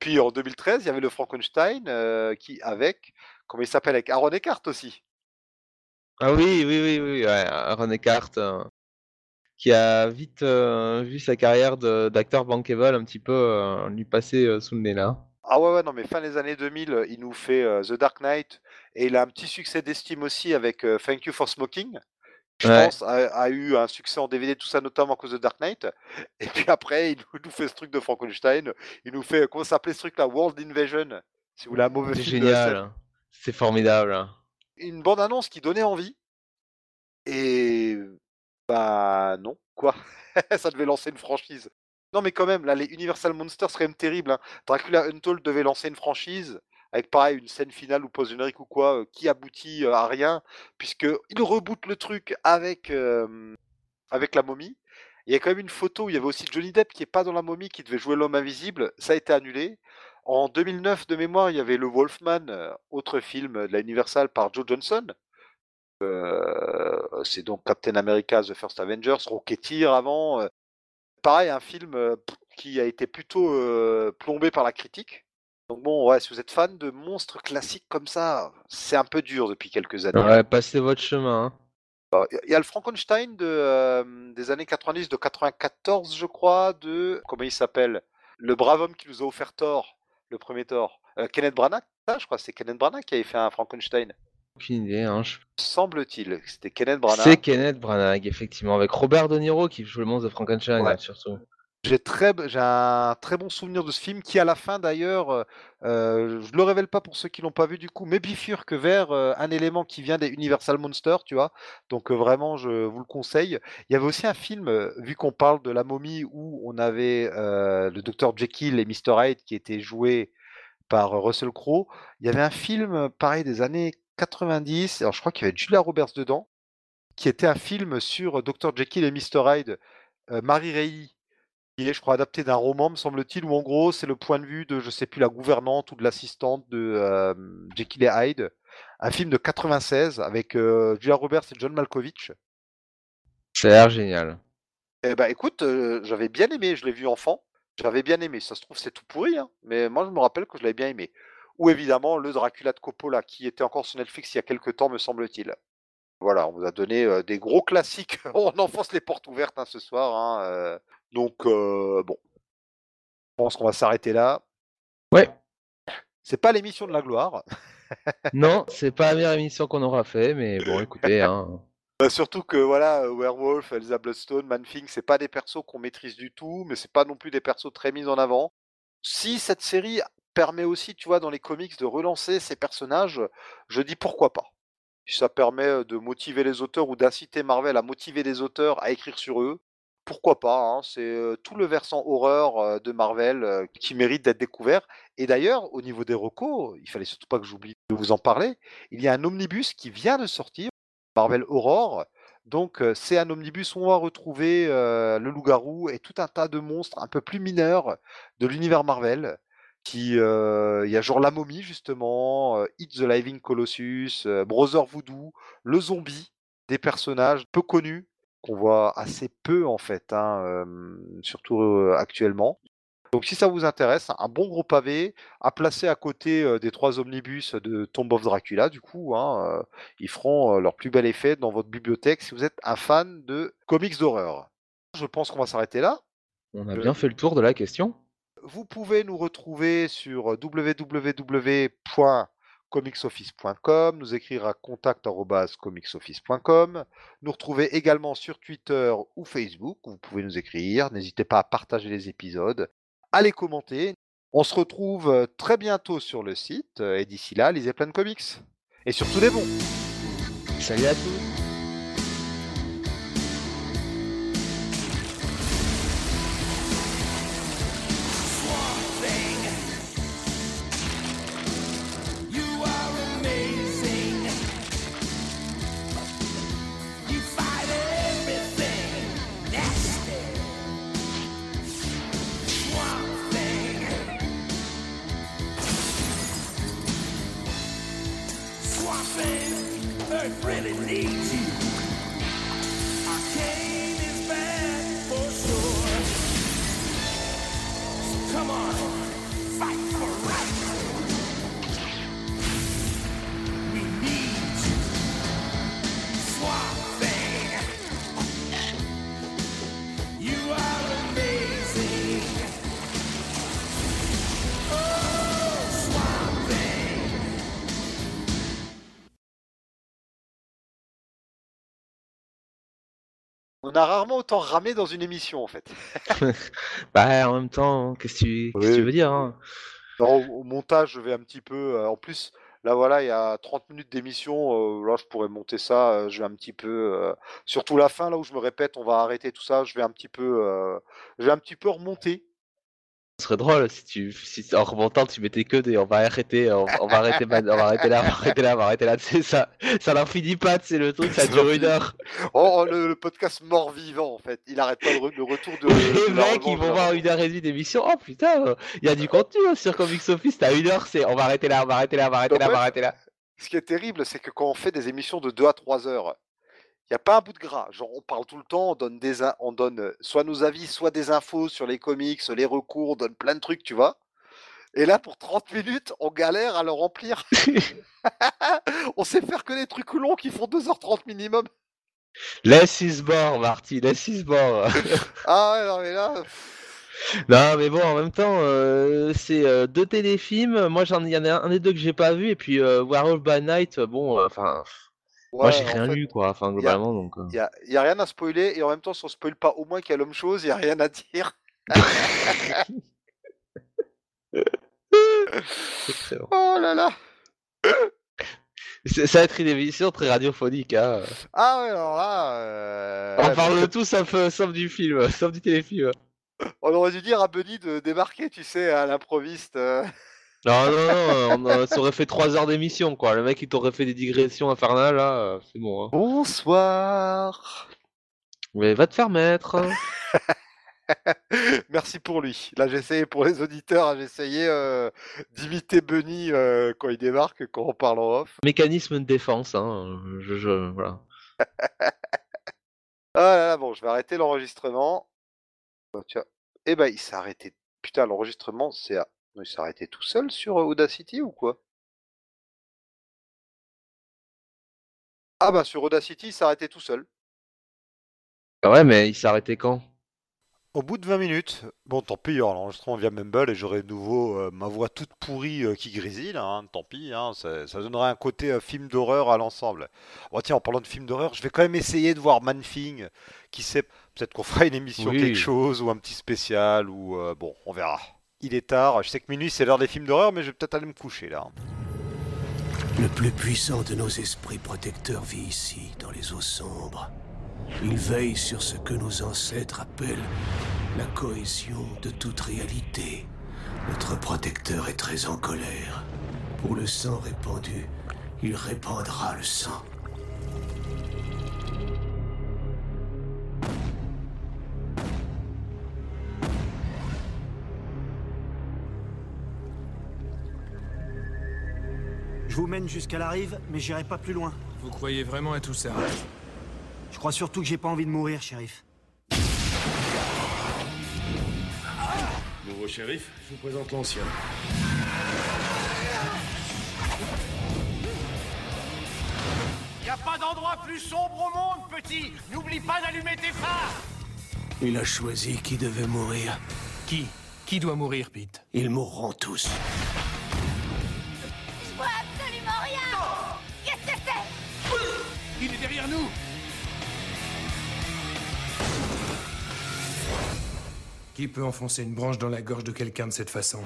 Puis en 2013, il y avait le Frankenstein euh, qui avec, comment il s'appelle, avec Aaron Eckhart aussi. Ah oui, oui, oui, oui, ouais, René Cart, euh, qui a vite euh, vu sa carrière de- d'acteur bankable un petit peu euh, lui passer euh, sous le nez là. Ah ouais, ouais, non, mais fin des années 2000, il nous fait euh, The Dark Knight et il a un petit succès d'estime aussi avec euh, Thank You for Smoking. Je Ouais. pense a, a eu un succès en DVD, tout ça, notamment à cause de Dark Knight. Et puis après, il nous, nous fait ce truc de Frankenstein. Il nous fait, comment s'appelait ce truc là World Invasion. Si vous voulez un mauvais C'est film de génial, SF. hein. c'est formidable. Une bande-annonce qui donnait envie. Et bah non, quoi? ça devait lancer une franchise. Non mais quand même, là, les Universal Monsters seraient même terribles. hein. Dracula Untold devait lancer une franchise avec pareil une scène finale ou post-générique ou quoi qui aboutit à rien puisque il reboot le truc avec avec la momie. Il y a quand même une photo où il y avait aussi Johnny Depp qui est pas dans la momie qui devait jouer l'homme invisible. Ça a été annulé. En 2009 de mémoire, il y avait le Wolfman, euh, autre film de la Universal par Joe Johnson. Euh, c'est donc Captain America The First Avengers, Rocketeer avant. euh. pareil, un film euh, qui a été plutôt plombé par la critique. Donc bon, ouais, si vous êtes fan de monstres classiques comme ça, c'est un peu dur depuis quelques années. Ouais, passez votre chemin. hein. Il y a le Frankenstein de, des années 90, de 94, je crois, de. Comment il s'appelle? Le brave homme qui nous a offert Thor, le premier Thor. Euh, Kenneth Branagh, ça, je crois, c'est Kenneth Branagh qui avait fait un Frankenstein. Aucune idée. Hein. je- Semble-t-il, c'était Kenneth Branagh. C'est Kenneth Branagh, effectivement, avec Robert De Niro qui joue le monstre de Frankenstein, Ouais. surtout. J'ai un très bon souvenir de ce film qui, à la fin d'ailleurs, euh, euh, je le révèle pas pour ceux qui l'ont pas vu du coup, mais bifurque vers euh, un élément qui vient des Universal Monsters, tu vois. Donc euh, vraiment, je vous le conseille. Il y avait aussi un film, vu qu'on parle de la momie, où on avait le Dr Jekyll et Mr Hyde qui étaient joués par Russell Crowe. Il y avait un film, pareil, des années 90. Alors je crois qu'il y avait Julia Roberts dedans, qui était un film sur Dr Jekyll et Mr Hyde. Marie Reilly qui est, je crois, adapté d'un roman, me semble-t-il, où en gros, c'est le point de vue de, je sais plus, la gouvernante ou de l'assistante de euh, Jekyll et Hyde. un film de 96 avec euh, Julia Roberts et John Malkovich. Ça a l'air génial. Eh ben écoute, euh, j'avais bien aimé, je l'ai vu enfant, j'avais bien aimé. Ça se trouve c'est tout pourri, hein, mais moi je me rappelle que je l'avais bien aimé. Ou évidemment le Dracula de Coppola qui était encore sur Netflix il y a quelques temps me semble-t-il. Voilà, on vous a donné euh, des gros classiques. on enfonce les portes ouvertes hein, ce soir. hein, euh. Donc euh, bon, je pense qu'on va s'arrêter là. Ouais. C'est pas l'émission de la gloire. Non, c'est pas la meilleure émission qu'on aura fait, mais bon, écoutez, hein. Bah, surtout que voilà, euh, Werewolf, Elsa Bloodstone, Man-Thing, c'est pas des persos qu'on maîtrise du tout, mais c'est pas non plus des persos très mis en avant. Si cette série permet aussi, tu vois, dans les comics de relancer ces personnages, je dis pourquoi pas. Si ça permet euh, de motiver les auteurs ou d'inciter Marvel à motiver les auteurs à écrire sur eux, pourquoi pas hein, C'est tout le versant horreur de Marvel qui mérite d'être découvert. Et d'ailleurs, au niveau des recos, il fallait surtout pas que j'oublie de vous en parler. Il y a un omnibus qui vient de sortir, Marvel Aurore. Donc c'est un omnibus où on va retrouver le loup-garou et tout un tas de monstres un peu plus mineurs de l'univers Marvel. Il y a genre la momie justement, euh, the Living Colossus, Brother Voodoo, le zombie, des personnages peu connus qu'on voit assez peu en fait, hein, euh, surtout euh, actuellement. Donc si ça vous intéresse, un bon gros pavé à placer à côté euh, des trois omnibus de Tomb of Dracula, du coup, hein, ils feront leur plus bel effet dans votre bibliothèque si vous êtes un fan de comics d'horreur. Je pense qu'on va s'arrêter là. On a bien fait le tour de la question. Vous pouvez nous retrouver sur www.comicsoffice.com, nous écrire à contact.comicsoffice.com, nous retrouver également sur Twitter ou Facebook, vous pouvez nous écrire. N'hésitez pas à partager les épisodes, à les commenter. On se retrouve euh, très bientôt sur le site, euh, et d'ici là, lisez plein de comics. Et surtout des bons. Salut à tous. On a rarement autant ramé dans une émission, en fait. Bah, en même temps, qu'est-ce que tu, veux dire hein? Non, au, montage, je vais un petit peu. euh, en plus, là, voilà, il y a 30 minutes d'émission. euh, là, je pourrais monter ça. euh, je vais un petit peu. surtout la fin, là où je me répète, on va arrêter tout ça. Je vais un petit peu. je vais un petit peu remonter. Ce serait drôle si tu, si en remontant, tu mettais que des. On va arrêter, on, on va arrêter, man- on va arrêter là, on va arrêter là, on va arrêter là. Tu sais, ça, ça n'en finit pas, c'est le truc, ça dure une heure. Oh, oh, le, le podcast mort-vivant, en fait. Il arrête pas le, re- le retour de. Les de mecs, ils vont voir une heure et demie d'émission. Oh putain, il y a du contenu hein, sur Comics Office. T'as une heure, c'est on va arrêter là, on va arrêter là, on va arrêter là, on va arrêter là. Ce qui est terrible, c'est que quand on fait des émissions de 2 à 3 heures, il n'y a pas un bout de gras. Genre, on parle tout le temps, on donne, des, on donne euh, soit nos avis, soit des infos sur les comics, les recours, on donne plein de trucs, tu vois. Et là, pour 30 minutes, on galère à le remplir. on sait faire que des trucs longs qui font 2h30 minimum. Laisse is more, Marty, laisse is more. Ah ouais, non, mais là. Non, mais bon, en même temps, euh, c'est euh, deux téléfilms. Moi, j'en, il y en a un des deux que j'ai pas vu, et puis euh, Werewolf by Night. Bon, euh, moi, j'ai en rien fait, lu, quoi. Enfin, y a- globalement, donc. euh. Il n'y a, y a rien à spoiler, et en même temps, si on spoil pas au moins qu'il y a l'homme chose, il n'y a rien à dire. Oh là là. Ça va être une émission très radiophonique, hein. Ah ouais, alors là. euh, On parle de tout sauf, euh, sauf du film, sauf du téléfilm. On aurait dû dire à Bunny de débarquer, tu sais, à l'improviste. euh. Non, non, non, on, ça aurait fait 3 heures d'émission, quoi. Le mec, il t'aurait fait des digressions infernales, là, euh, c'est bon. Hein. Bonsoir. Mais va te faire mettre. hein. Merci pour lui. Là, j'ai essayé pour les auditeurs, j'ai essayé euh, d'imiter Bunny euh, quand il débarque, quand on parle en off. Mécanisme de défense, hein. Je, je- voilà. Ah là là, bon, je vais arrêter l'enregistrement. Oh, tiens. Eh ben, il s'est arrêté. Putain, l'enregistrement, c'est à... Il s'est arrêté tout seul sur Audacity ou quoi? Ah bah, sur Audacity, il s'est arrêté tout seul. Ah Ouais, mais il s'est arrêté quand? Au bout de 20 minutes, bon tant pis, alors, l'enregistrement via Mumble et j'aurai de nouveau euh, ma voix toute pourrie euh, qui grésille, hein, tant pis, hein, ça, ça donnera un côté euh, film d'horreur à l'ensemble. Bon tiens, en parlant de film d'horreur, je vais quand même essayer de voir Manfing, qui sait, peut-être qu'on fera une émission Oui. quelque chose, ou un petit spécial, ou euh, bon, on verra. Il est tard, je sais que minuit c'est l'heure des films d'horreur, mais je vais peut-être aller me coucher là. Le plus puissant de nos esprits protecteurs vit ici, dans les eaux sombres. Il veille sur ce que nos ancêtres appellent la cohésion de toute réalité. Notre protecteur est très en colère. Pour le sang répandu, il répandra le sang. Je vous mène jusqu'à la rive, mais j'irai pas plus loin. Vous croyez vraiment à tout ça Je crois surtout que j'ai pas envie de mourir, shérif. Nouveau shérif, je vous présente l'ancien. Y a pas d'endroit plus sombre au monde, petit N'oublie pas d'allumer tes phares Il a choisi qui devait mourir. Qui? Qui doit mourir, Pete? Ils mourront tous. Je derrière nous Qui peut enfoncer une branche dans la gorge de quelqu'un de cette façon?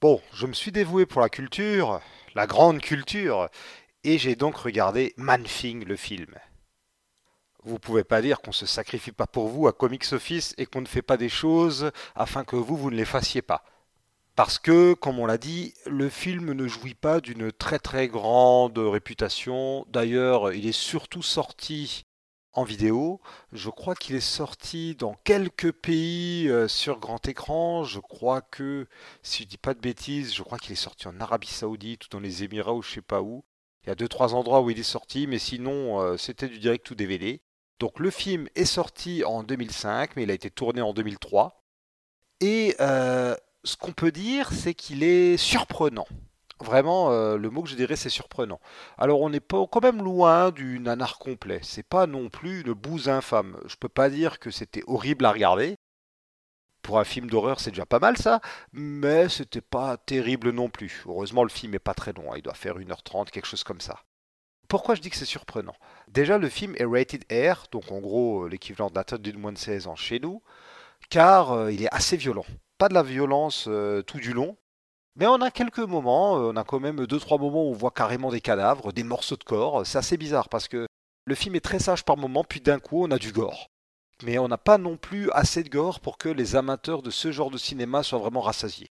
Bon, je me suis dévoué pour la culture, la grande culture, et j'ai donc regardé Manfing le film. Vous pouvez pas dire qu'on se sacrifie pas pour vous à Comics Office et qu'on ne fait pas des choses afin que vous, vous ne les fassiez pas. Parce que, comme on l'a dit, le film ne jouit pas d'une très très grande réputation. D'ailleurs, il est surtout sorti en vidéo. Je crois qu'il est sorti dans quelques pays euh, sur grand écran. Je crois que, si je dis pas de bêtises, je crois qu'il est sorti en Arabie Saoudite ou dans les Émirats ou je sais pas où. Il y a deux trois endroits où il est sorti, mais sinon euh, c'était du direct ou DVD. Donc le film est sorti en 2005, mais il a été tourné en 2003. Et euh, ce qu'on peut dire, c'est qu'il est surprenant. Vraiment, euh, le mot que je dirais, c'est surprenant. Alors, on n'est pas quand même loin du nanar complet. C'est pas non plus une bouse infâme. Je peux pas dire que c'était horrible à regarder. Pour un film d'horreur, c'est déjà pas mal ça, mais c'était pas terrible non plus. Heureusement, le film est pas très long. hein. Il doit faire 1h30, quelque chose comme ça. Pourquoi je dis que c'est surprenant? Déjà, le film est rated R, donc en gros euh, l'équivalent d'interdit de moins de 16 ans chez nous, car euh, il est assez violent. Pas de la violence euh, tout du long, mais on a quelques moments, on a quand même 2-3 moments où on voit carrément des cadavres, des morceaux de corps. C'est assez bizarre parce que le film est très sage par moments, puis d'un coup on a du gore. Mais on n'a pas non plus assez de gore pour que les amateurs de ce genre de cinéma soient vraiment rassasiés.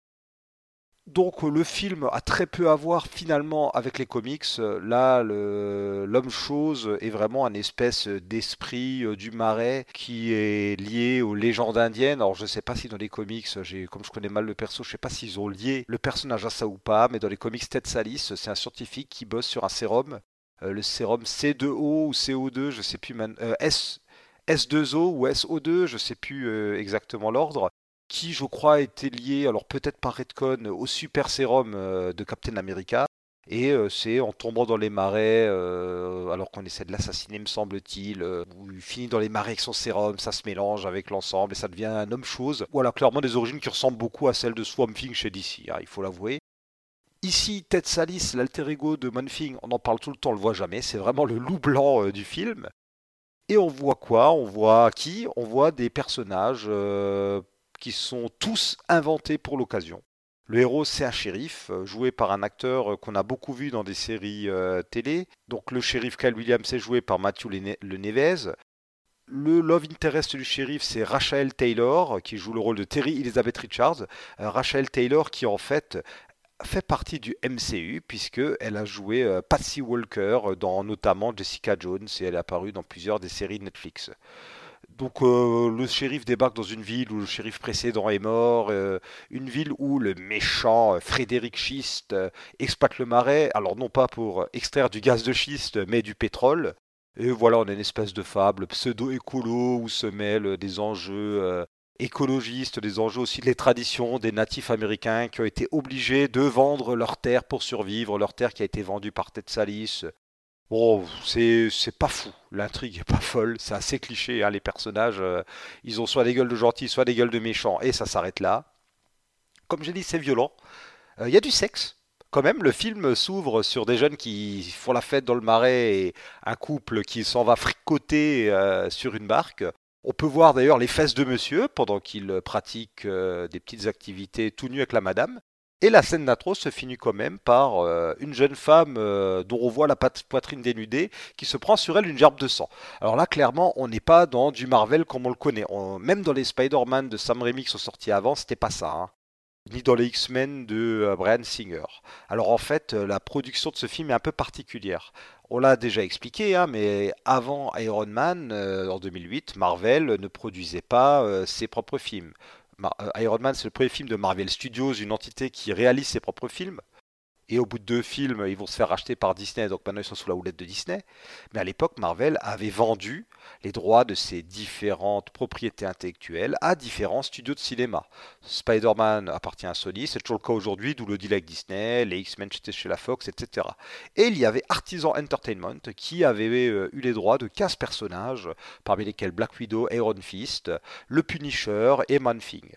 Donc euh, le film a très peu à voir finalement avec les comics. Euh, Là, l'homme chose est vraiment un espèce d'esprit euh, du marais qui est lié aux légendes indiennes. Alors je sais pas si dans les comics, comme je connais mal le perso, je sais pas s'ils ont lié le personnage à ça ou pas, mais dans les comics Ted Salis, c'est un scientifique qui bosse sur un sérum, le sérum C2O ou CO2, je sais plus euh, S S2O ou SO2, je sais plus exactement l'ordre qui, je crois, était lié, alors peut-être par Redcon, au super sérum euh, de Captain America. Et euh, c'est en tombant dans les marais, euh, alors qu'on essaie de l'assassiner, me semble-t-il, où il finit dans les marais avec son sérum, ça se mélange avec l'ensemble et ça devient un homme chose. Voilà, clairement des origines qui ressemblent beaucoup à celles de Swamp Thing chez DC, hein, il faut l'avouer. Ici, Ted Salis, l'alter ego de Manfing, on en parle tout le temps, on le voit jamais, c'est vraiment le loup blanc du film. Et on voit quoi? On voit qui? On voit des personnages qui sont tous inventés pour l'occasion. Le héros, c'est un shérif, euh, joué par un acteur euh, qu'on a beaucoup vu dans des séries euh, télé. Donc le shérif Kyle Williams est joué par Matthew Le Nevez. Le love interest du shérif, c'est Rachel Taylor, qui joue le rôle de Terry Elizabeth Richards. Rachel Taylor, qui en fait fait partie du MCU, puisqu'elle a joué Patsy Walker dans notamment Jessica Jones, et elle est apparue dans plusieurs des séries Netflix. Donc euh, le shérif débarque dans une ville où le shérif précédent est mort, une ville où le méchant Frédéric Schiste exploite le marais, alors non pas pour extraire du gaz de schiste, mais du pétrole. Et voilà, on a une espèce de fable pseudo-écolo où se mêlent des enjeux euh, écologistes, des enjeux aussi des traditions des natifs américains qui ont été obligés de vendre leur terre pour survivre, leur terre qui a été vendue par Ted Salis. Bon, c'est, pas fou, l'intrigue est pas folle, c'est assez cliché, hein, les personnages, euh, ils ont soit des gueules de gentils, soit des gueules de méchants, et ça s'arrête là. Comme j'ai dit, c'est violent. Euh, il y a du sexe, quand même, le film s'ouvre sur des jeunes qui font la fête dans le marais et un couple qui s'en va fricoter euh, sur une barque. On peut voir d'ailleurs les fesses de monsieur pendant qu'il pratique des petites activités tout nu avec la madame. Et la scène d'intro se finit quand même par euh, une jeune femme dont on voit la poitrine dénudée qui se prend sur elle une gerbe de sang. Alors là, clairement, on n'est pas dans du Marvel comme on le connaît. même dans les Spider-Man de Sam Raimi qui sont sortis avant, c'était pas ça. Hein ni dans les X-Men de euh, Brian Singer. Alors en fait, euh, la production de ce film est un peu particulière. On l'a déjà expliqué, hein, mais avant Iron Man, euh, en 2008, Marvel ne produisait pas ses propres films. Iron Man, c'est le premier film de Marvel Studios, une entité qui réalise ses propres films. Et au bout de deux films, ils vont se faire racheter par Disney, donc maintenant ils sont sous la houlette de Disney. Mais à l'époque, Marvel avait vendu les droits de ses différentes propriétés intellectuelles à différents studios de cinéma. Spider-Man appartient à Sony, c'est toujours le cas aujourd'hui, d'où le deal avec Disney, les X-Men étaient chez la Fox, etc. Et il y avait Artisan Entertainment qui avait euh, eu les droits de 15 personnages, parmi lesquels Black Widow, Iron Fist, Le Punisher et Man-Thing.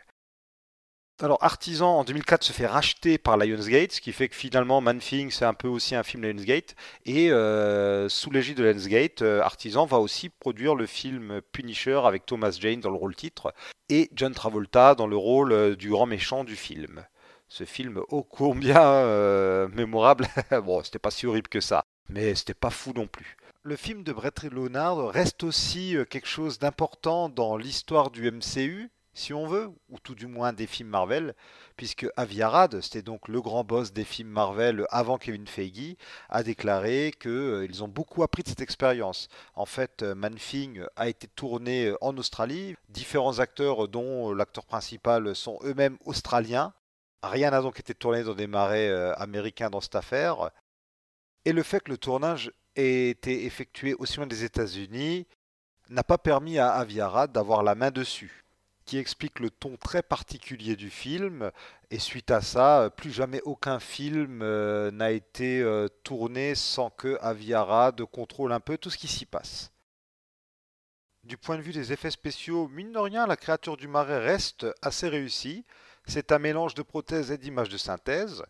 Alors, Artisan en 2004 se fait racheter par Lionsgate, ce qui fait que finalement Manfing c'est un peu aussi un film Lionsgate. Et euh, sous l'égide de Lionsgate, euh, Artisan va aussi produire le film Punisher avec Thomas Jane dans le rôle titre et John Travolta dans le rôle euh, du grand méchant du film. Ce film ô combien mémorable. bon, c'était pas si horrible que ça, mais c'était pas fou non plus. Le film de Brett Leonard reste aussi quelque chose d'important dans l'histoire du MCU si on veut, ou tout du moins des films Marvel, puisque Avi Arad, c'était donc le grand boss des films Marvel avant Kevin Feige, a déclaré qu'ils euh, ont beaucoup appris de cette expérience. En fait, euh, Manfing a été tourné euh, en Australie, différents acteurs dont l'acteur principal sont eux-mêmes australiens. Rien n'a donc été tourné dans des marais américains dans cette affaire. Et le fait que le tournage ait été effectué aussi loin des États-Unis n'a pas permis à Avi Arad d'avoir la main dessus qui explique le ton très particulier du film. Et suite à ça, plus jamais aucun film euh, n'a été euh, tourné sans que Aviara contrôle un peu tout ce qui s'y passe. Du point de vue des effets spéciaux, mine de rien, la créature du marais reste assez réussie. C'est un mélange de prothèses et d'images de synthèse.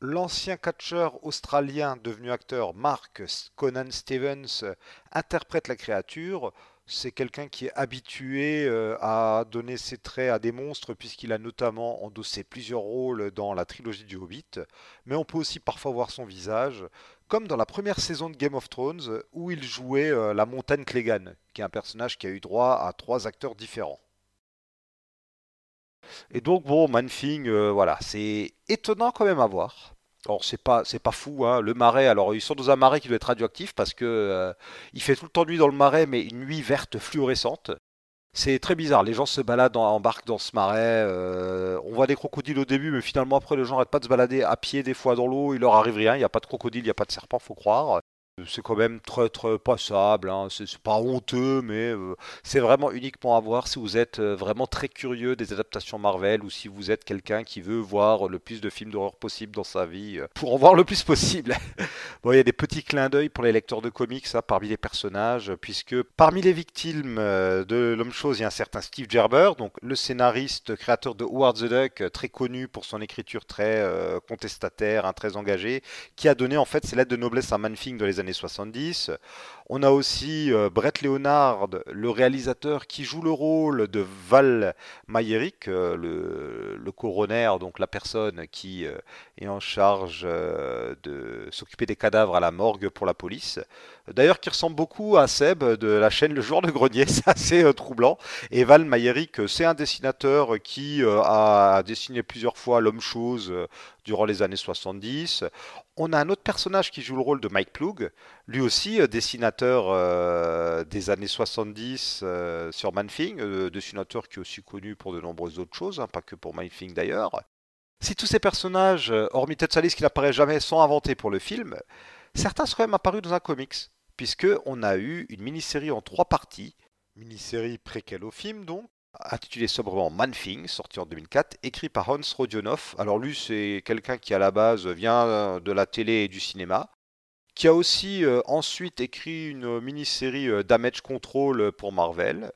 L'ancien catcheur australien devenu acteur Mark Conan Stevens interprète la créature c'est quelqu'un qui est habitué euh, à donner ses traits à des monstres puisqu'il a notamment endossé plusieurs rôles dans la trilogie du Hobbit, mais on peut aussi parfois voir son visage, comme dans la première saison de Game of Thrones où il jouait euh, la montagne Clegane, qui est un personnage qui a eu droit à trois acteurs différents. Et donc bon, Manfing, euh, voilà, c'est étonnant quand même à voir. Alors c'est pas c'est pas fou hein. le marais alors ils sont dans un marais qui doit être radioactif parce que euh, il fait tout le temps nuit dans le marais mais une nuit verte fluorescente. C'est très bizarre, les gens se baladent en, barque dans ce marais, euh, on voit des crocodiles au début mais finalement après les gens n'arrêtent pas de se balader à pied des fois dans l'eau, il leur arrive rien, il n'y a pas de crocodile, il n'y a pas de serpent, faut croire. C'est quand même très passable, hein. c'est pas honteux, mais euh, c'est vraiment uniquement à voir si vous êtes euh, vraiment très curieux des adaptations Marvel ou si vous êtes quelqu'un qui veut voir le plus de films d'horreur possible dans sa vie euh, pour en voir le plus possible. bon, il y a des petits clins d'œil pour les lecteurs de comics ça, parmi les personnages, puisque parmi les victimes de l'homme-chose, il y a un certain Steve Gerber, donc le scénariste, créateur de Howard the Duck, très connu pour son écriture très contestataire, hein, très engagée, qui a donné en fait ses lettres de noblesse à Manfing dans les années 70. On a aussi euh, Brett Leonard, le réalisateur qui joue le rôle de Val Mayerick, euh, le coroner, donc la personne qui euh, est en charge de s'occuper des cadavres à la morgue pour la police. D'ailleurs, qui ressemble beaucoup à Seb de la chaîne Le Jour de Grenier, c'est assez troublant. Et Val Mayerick, c'est un dessinateur qui a dessiné plusieurs fois l'homme-chose durant les années 70. On a un autre personnage qui joue le rôle de Mike Ploug, lui aussi dessinateur des années 70 sur Manfing, dessinateur qui est aussi connu pour de nombreuses autres choses, hein, pas que pour Manfing d'ailleurs. Si tous ces personnages, hormis Ted Salis qui n'apparaît jamais, sont inventés pour le film, certains sont quand même apparus dans un comics, puisque on a eu une mini-série en trois parties, mini-série préquelle au film donc, intitulée sobrement Manfing, sorti en 2004, écrit par Hans Rodionov. Alors lui, c'est quelqu'un qui à la base vient de la télé et du cinéma, qui a aussi euh, ensuite écrit une mini-série euh, Damage Control pour Marvel,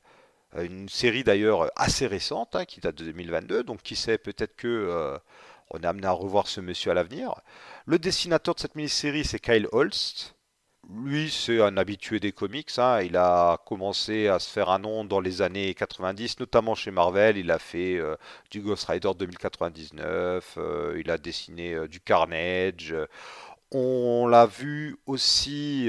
euh, une série d'ailleurs assez récente, hein, qui date de 2022, donc qui sait peut-être que on est amené à revoir ce monsieur à l'avenir. Le dessinateur de cette mini-série, c'est Kyle Holst. Lui, c'est un habitué des comics. Hein. Il a commencé à se faire un nom dans les années 90, notamment chez Marvel. Il a fait du Ghost Rider 2099. il a dessiné du Carnage. On l'a vu aussi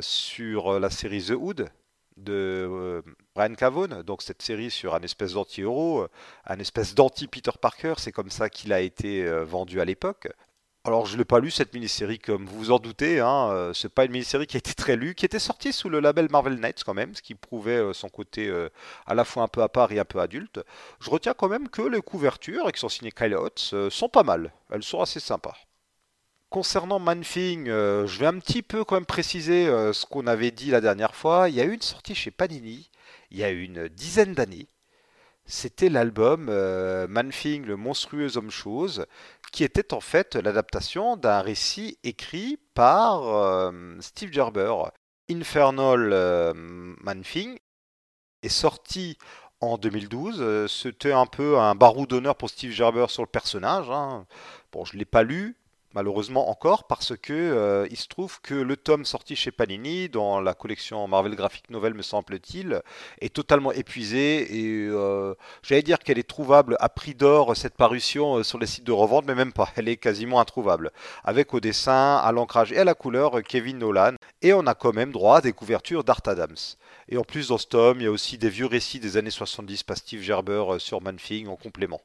sur la série The Hood, de euh, Brian Cavone, donc cette série sur un espèce d'anti-héros, euh, un espèce d'anti-Peter Parker, c'est comme ça qu'il a été euh, vendu à l'époque. Alors je l'ai pas lu cette mini-série comme vous vous en doutez, hein, c'est pas une mini-série qui a été très lue, qui était sortie sous le label Marvel Knights quand même, ce qui prouvait son côté à la fois un peu à part et un peu adulte. Je retiens quand même que les couvertures, et qui sont signées Kyle Hotz, sont pas mal, elles sont assez sympas. Concernant Manfing, euh, je vais un petit peu quand même préciser euh, ce qu'on avait dit la dernière fois. Il y a eu une sortie chez Panini il y a une dizaine d'années. C'était l'album euh, Manfing, le monstrueux homme-chose, qui était en fait l'adaptation d'un récit écrit par Steve Gerber. Infernal Manfing est sorti en 2012. C'était un peu un barou d'honneur pour Steve Gerber sur le personnage. Hein. Bon, je ne l'ai pas lu, malheureusement encore, parce que euh, il se trouve que le tome sorti chez Panini, dans la collection Marvel Graphic Novel, me semble-t-il, est totalement épuisé et euh, j'allais dire qu'elle est trouvable à prix d'or cette parution euh, sur les sites de revente, mais même pas, elle est quasiment introuvable, avec au dessin, à l'ancrage et à la couleur Kevin Nolan, et on a quand même droit à des couvertures d'Art Adams. Et en plus dans ce tome, il y a aussi des vieux récits des années 70 par Steve Gerber sur Manfing en complément.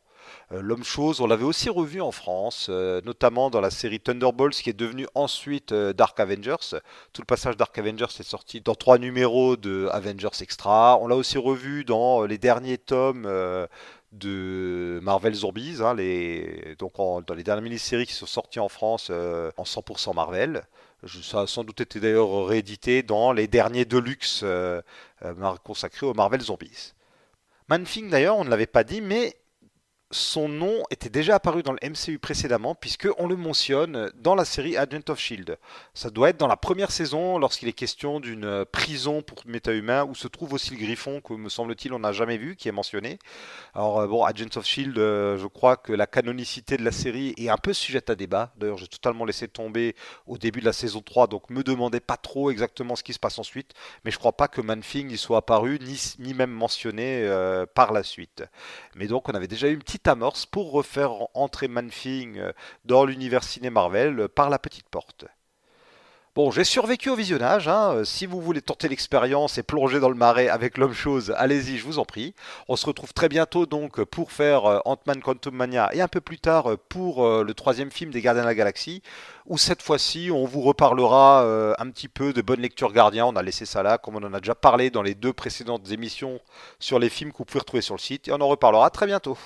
Euh, L'homme-chose, on l'avait aussi revu en France, euh, notamment dans la série Thunderbolts qui est devenue ensuite euh, Dark Avengers. Tout le passage Dark Avengers est sorti dans trois numéros de Avengers Extra. On l'a aussi revu dans les derniers tomes de Marvel Zombies, hein, donc dans les dernières mini-séries qui sont sorties en France en 100% Marvel. Ça a sans doute été d'ailleurs réédité dans les derniers Deluxe consacrés aux Marvel Zombies. Manfing d'ailleurs, on ne l'avait pas dit, mais son nom était déjà apparu dans le MCU précédemment, puisqu'on le mentionne dans la série Agent of Shield. Ça doit être dans la première saison, lorsqu'il est question d'une euh, prison pour méta-humains, où se trouve aussi le griffon, que me semble-t-il on n'a jamais vu, qui est mentionné. Alors, euh, bon, Agent of Shield, euh, je crois que la canonicité de la série est un peu sujette à débat. D'ailleurs, j'ai totalement laissé tomber au début de la saison 3, donc me demandez pas trop exactement ce qui se passe ensuite, mais je crois pas que Manfing y soit apparu, ni, ni même mentionné par la suite. Mais donc, on avait déjà eu une petite amorce pour refaire entrer Manfing euh, dans l'univers ciné Marvel euh, par la petite porte. Bon, j'ai survécu au visionnage. Hein. Euh, si vous voulez tenter l'expérience et plonger dans le marais avec l'homme-chose, allez-y, je vous en prie. On se retrouve très bientôt donc pour faire Ant-Man Quantum Mania et un peu plus tard pour le troisième film des Gardiens de la Galaxie, où cette fois-ci on vous reparlera un petit peu de bonne lecture Gardien. On a laissé ça là, comme on en a déjà parlé dans les deux précédentes émissions sur les films que vous pouvez retrouver sur le site, et on en reparlera très bientôt.